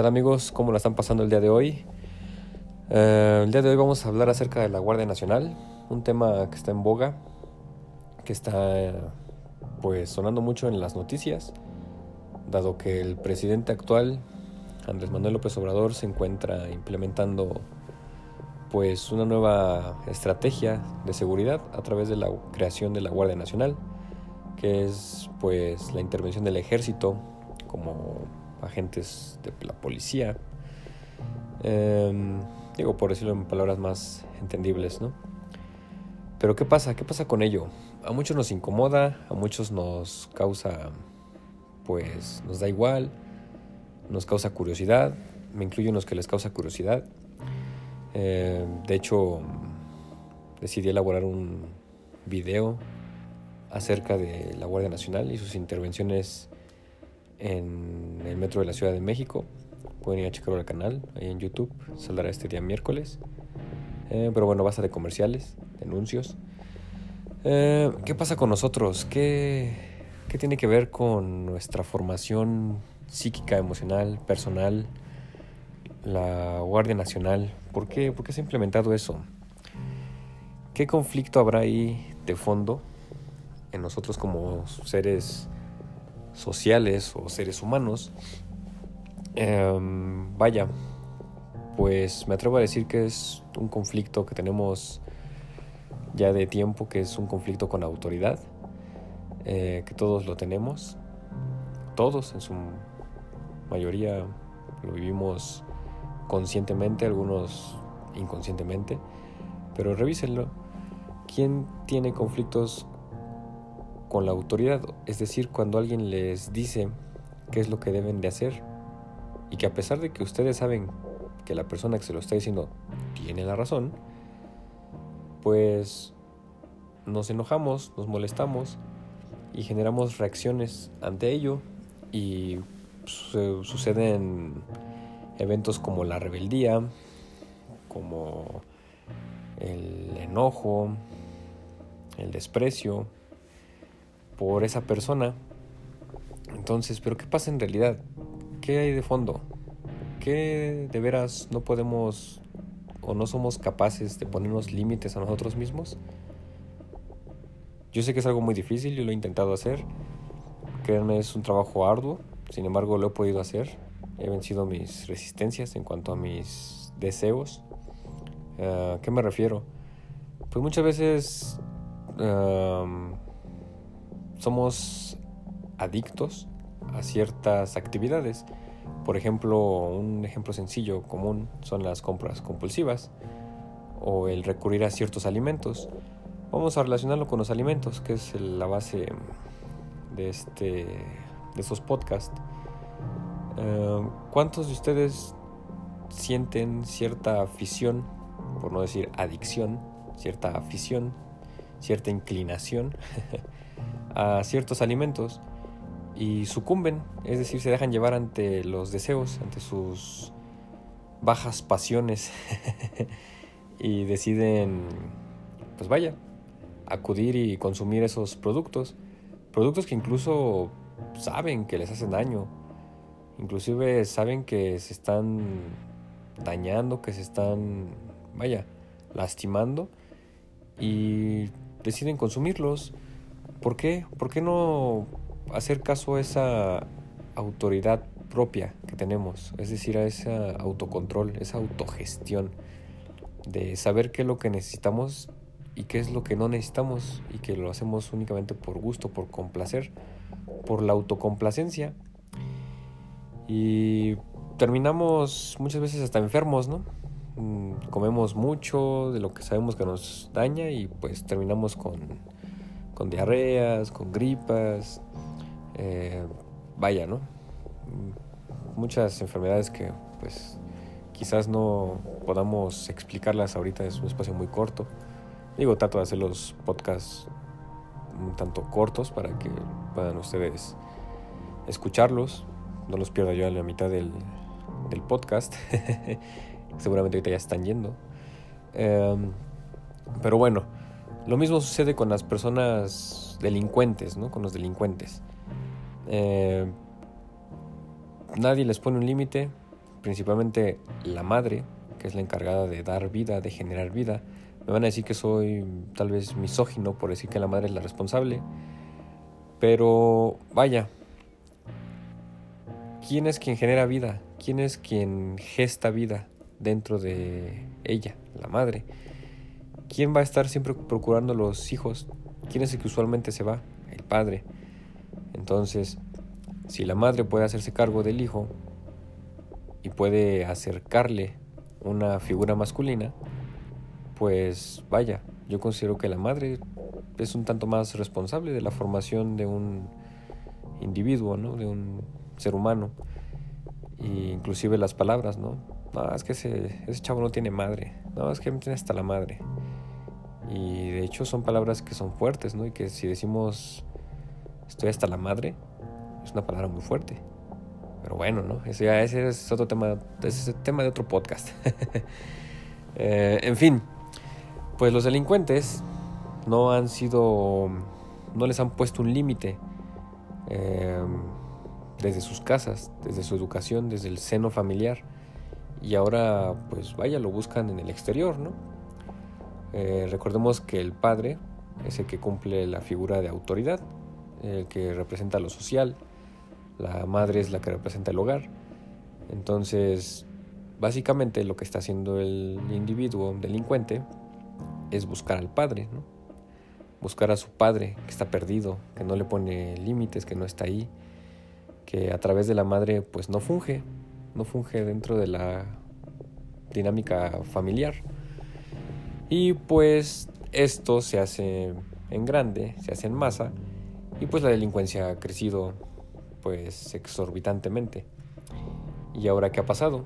tal amigos? ¿Cómo la están pasando el día de hoy? Eh, el día de hoy vamos a hablar acerca de la Guardia Nacional, un tema que está en boga, que está pues sonando mucho en las noticias, dado que el presidente actual, Andrés Manuel López Obrador, se encuentra implementando pues una nueva estrategia de seguridad a través de la creación de la Guardia Nacional, que es pues la intervención del ejército como agentes de la policía. Em, digo, por decirlo en palabras más entendibles, ¿no? Pero ¿qué pasa? ¿Qué pasa con ello? A muchos nos incomoda, a muchos nos causa, pues, nos da igual, nos causa curiosidad, me incluyo en los que les causa curiosidad. Em, de hecho, decidí elaborar un video acerca de la Guardia Nacional y sus intervenciones en el metro de la Ciudad de México. Pueden ir a checarlo al canal, ahí en YouTube. Saldrá este día miércoles. Eh, pero bueno, basta de comerciales, anuncios. Eh, ¿Qué pasa con nosotros? ¿Qué, ¿Qué tiene que ver con nuestra formación psíquica, emocional, personal? La Guardia Nacional. ¿Por qué, ¿Por qué se ha implementado eso? ¿Qué conflicto habrá ahí de fondo en nosotros como seres sociales o seres humanos, em, vaya, pues me atrevo a decir que es un conflicto que tenemos ya de tiempo, que es un conflicto con autoridad, eh, que todos lo tenemos, todos en su mayoría lo vivimos conscientemente, algunos inconscientemente, pero revísenlo. ¿Quién tiene conflictos con la autoridad, es decir, cuando alguien les dice qué es lo que deben de hacer y que a pesar de que ustedes saben que la persona que se lo está diciendo tiene la razón, pues nos enojamos, nos molestamos y generamos reacciones ante ello y suceden eventos como la rebeldía, como el enojo, el desprecio, por esa persona. Entonces, ¿pero qué pasa en realidad? ¿Qué hay de fondo? ¿Qué de veras no podemos o no somos capaces de ponernos límites a nosotros mismos? Yo sé que es algo muy difícil, yo lo he intentado hacer. Créanme, es un trabajo arduo, sin embargo lo he podido hacer. He vencido mis resistencias en cuanto a mis deseos. ¿A qué me refiero? Pues muchas veces somos adictos a ciertas actividades. Por ejemplo, un ejemplo sencillo, común, son las compras compulsivas o el recurrir a ciertos alimentos. Vamos a relacionarlo con los alimentos, que es la base de, este, de estos podcasts. Eh, ¿Cuántos de ustedes sienten cierta afición, por no decir adicción, cierta afición, cierta inclinación a ciertos alimentos y sucumben, es decir, se dejan llevar ante los deseos, ante sus bajas pasiones y deciden, pues vaya, acudir y consumir esos productos, productos que incluso saben que les hacen daño, inclusive saben que se están dañando, que se están, vaya, lastimando y deciden consumirlos ¿Por qué? ¿Por qué no hacer caso a esa autoridad propia que tenemos? Es decir, a ese autocontrol, esa autogestión de saber qué es lo que necesitamos y qué es lo que no necesitamos y que lo hacemos únicamente por gusto, por complacer, por la autocomplacencia. Y terminamos muchas veces hasta enfermos, ¿no? Mm, comemos mucho de lo que sabemos que nos daña y pues terminamos con con diarreas, con gripas, eh, vaya, ¿no? Muchas enfermedades que pues quizás no podamos explicarlas ahorita, es un espacio muy corto. Digo, trato de hacer los podcasts un tanto cortos para que puedan ustedes escucharlos. No los pierda yo en la mitad del, del podcast. Seguramente ahorita ya están yendo. Em, pero bueno, lo mismo sucede con las personas delincuentes, ¿no? Con los delincuentes. Eh, nadie les pone un límite, principalmente la madre, que es la encargada de dar vida, de generar vida. Me van a decir que soy tal vez misógino por decir que la madre es la responsable. Pero vaya, ¿quién es quien genera vida? ¿Quién es quien gesta vida dentro de ella, la madre? ¿Quién va a estar siempre procurando los hijos? ¿Quién es el que usualmente se va? El padre. Entonces, si la madre puede hacerse cargo del hijo y puede acercarle una figura masculina, pues vaya, yo considero que la madre es un tanto más responsable de la formación de un individuo, ¿no? de un ser humano. E inclusive las palabras, ¿no? No, es que ese, ese chavo no tiene madre. No, es que tiene hasta la madre. Y de hecho son palabras que son fuertes, ¿no? Y que si decimos estoy hasta la madre, es una palabra muy fuerte. Pero bueno, ¿no? Ese, ya, ese es otro tema, ese es el tema de otro podcast. Eh, en fin, pues los delincuentes no han sido, no les han puesto un límite eh, desde sus casas, desde su educación, desde el seno familiar. Y ahora, pues vaya, lo buscan en el exterior, ¿no? Eh, recordemos que el padre es el que cumple la figura de autoridad, el que representa lo social, la madre es la que representa el hogar. Entonces, básicamente lo que está haciendo el individuo delincuente es buscar al padre, ¿no? buscar a su padre que está perdido, que no le pone límites, que no está ahí, que a través de la madre pues no funge, no funge dentro de la dinámica familiar. Y pues esto se hace en grande, se hace en masa y pues la delincuencia ha crecido pues exorbitantemente. ¿Y ahora qué ha pasado?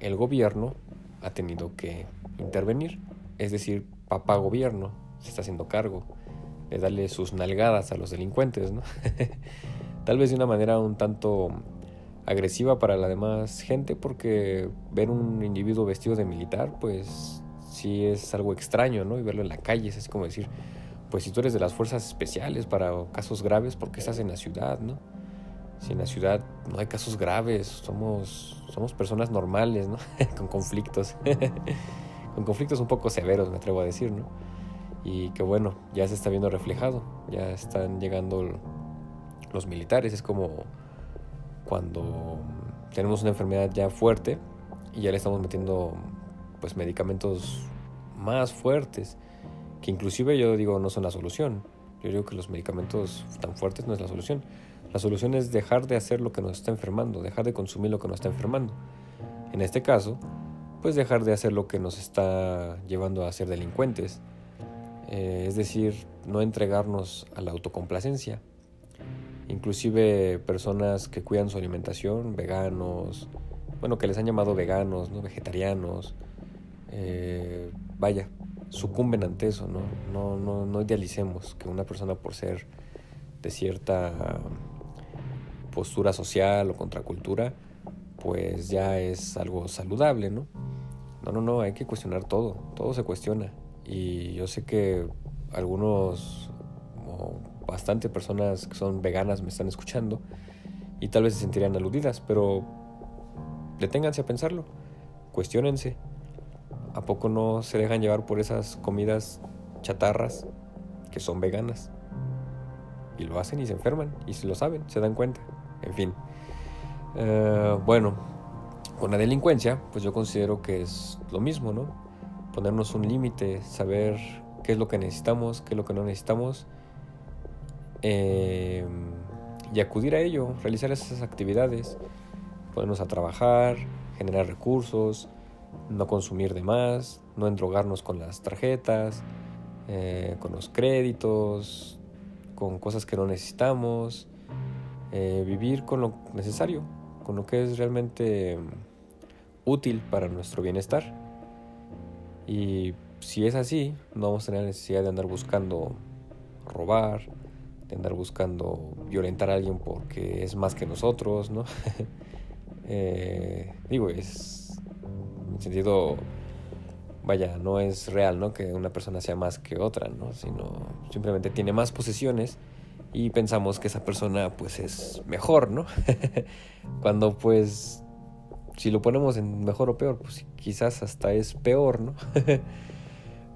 El gobierno ha tenido que intervenir, es decir, papá gobierno se está haciendo cargo de darle sus nalgadas a los delincuentes, ¿no? Tal vez de una manera un tanto agresiva para la demás gente porque ver un individuo vestido de militar pues sí es algo extraño, ¿no? Y verlo en la calle es así como decir, pues si tú eres de las fuerzas especiales para casos graves, ¿por qué estás en la ciudad, no? Si en la ciudad no hay casos graves, somos, somos personas normales, ¿no? Con conflictos. Con conflictos un poco severos, me atrevo a decir, ¿no? Y que bueno, ya se está viendo reflejado, ya están llegando los militares, es como cuando tenemos una enfermedad ya fuerte y ya le estamos metiendo pues medicamentos más fuertes que inclusive yo digo no son la solución. Yo digo que los medicamentos tan fuertes no es la solución. La solución es dejar de hacer lo que nos está enfermando, dejar de consumir lo que nos está enfermando. En este caso, pues dejar de hacer lo que nos está llevando a ser delincuentes. Eh, es decir, no entregarnos a la autocomplacencia. Inclusive personas que cuidan su alimentación, veganos, bueno, que les han llamado veganos, ¿no? vegetarianos, eh, vaya, sucumben ante eso, ¿no? No, no, no idealicemos que una persona por ser de cierta postura social o contracultura, pues ya es algo saludable, ¿no? No, no, no, hay que cuestionar todo, todo se cuestiona. Y yo sé que algunos o bastante personas que son veganas me están escuchando y tal vez se sentirían aludidas, pero deténganse a pensarlo, cuestionense. ¿A poco no se dejan llevar por esas comidas chatarras que son veganas? Y lo hacen y se enferman, y se lo saben, se dan cuenta en fin. Eh, bueno, con la delincuencia, pues yo considero que es lo mismo, ¿no? Ponernos un límite, saber qué es lo que necesitamos, qué es lo que no necesitamos, eh, y acudir a ello, realizar esas actividades, ponernos a trabajar, generar recursos, no consumir de más, no endrogarnos con las tarjetas, eh, con los créditos, con cosas que no necesitamos, eh, vivir con lo necesario, con lo que es realmente útil para nuestro bienestar. Y si es así, no vamos a tener necesidad de andar buscando robar, de andar buscando violentar a alguien porque es más que nosotros, ¿no? Eh, digo, es en sentido, vaya, no es real, ¿no? Que una persona sea más que otra, ¿no? Sino simplemente tiene más posesiones y pensamos que esa persona pues es mejor, ¿no? Cuando pues si lo ponemos en mejor o peor, pues quizás hasta es peor, ¿no?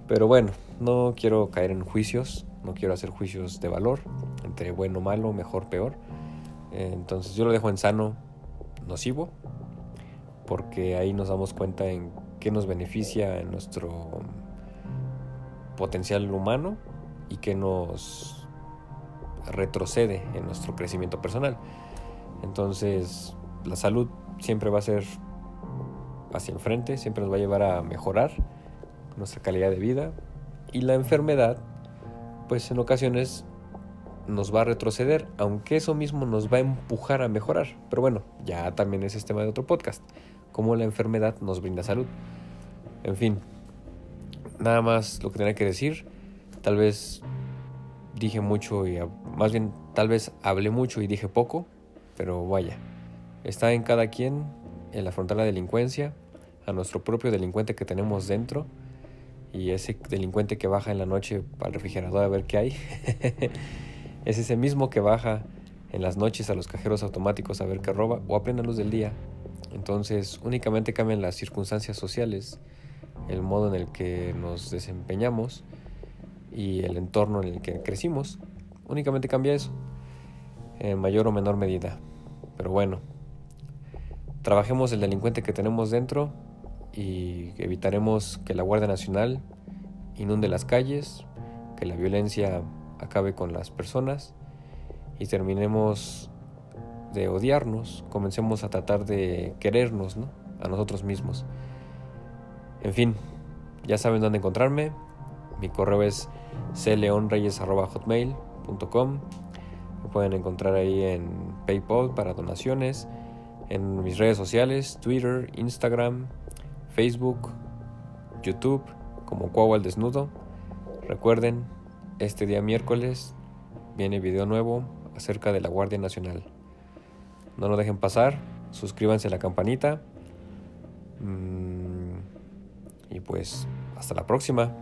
Pero bueno, no quiero caer en juicios, no quiero hacer juicios de valor entre bueno, malo, mejor, peor. Entonces yo lo dejo en sano, nocivo, porque ahí nos damos cuenta en qué nos beneficia en nuestro potencial humano y qué nos retrocede en nuestro crecimiento personal. Entonces, la salud siempre va a ser hacia el frente, siempre nos va a llevar a mejorar nuestra calidad de vida y la enfermedad, pues en ocasiones nos va a retroceder, aunque eso mismo nos va a empujar a mejorar. Pero bueno, ya también es este tema de otro podcast, cómo la enfermedad nos brinda salud. En fin, nada más lo que tenía que decir. Tal vez dije mucho y más bien tal vez hablé mucho y dije poco, pero vaya, está en cada quien el afrontar la delincuencia, a nuestro propio delincuente que tenemos dentro y ese delincuente que baja en la noche al refrigerador a ver qué hay. es ese mismo que baja en las noches a los cajeros automáticos a ver qué roba o a plena luz del día. Entonces únicamente cambian las circunstancias sociales, el modo en el que nos desempeñamos y el entorno en el que crecimos. Únicamente cambia eso, en mayor o menor medida. Pero bueno, trabajemos el delincuente que tenemos dentro y evitaremos que la Guardia Nacional inunde las calles, que la violencia acabe con las personas y terminemos de odiarnos, comencemos a tratar de querernos ¿no? a nosotros mismos. En fin, ya saben dónde encontrarme. Mi correo es cleonreyes.hotmail.com. Me pueden encontrar ahí en PayPal para donaciones, en mis redes sociales, Twitter, Instagram, Facebook, YouTube como Cuau al Desnudo. Recuerden, este día miércoles viene video nuevo acerca de la Guardia Nacional. No lo dejen pasar, suscríbanse a la campanita. Mm, y pues hasta la próxima.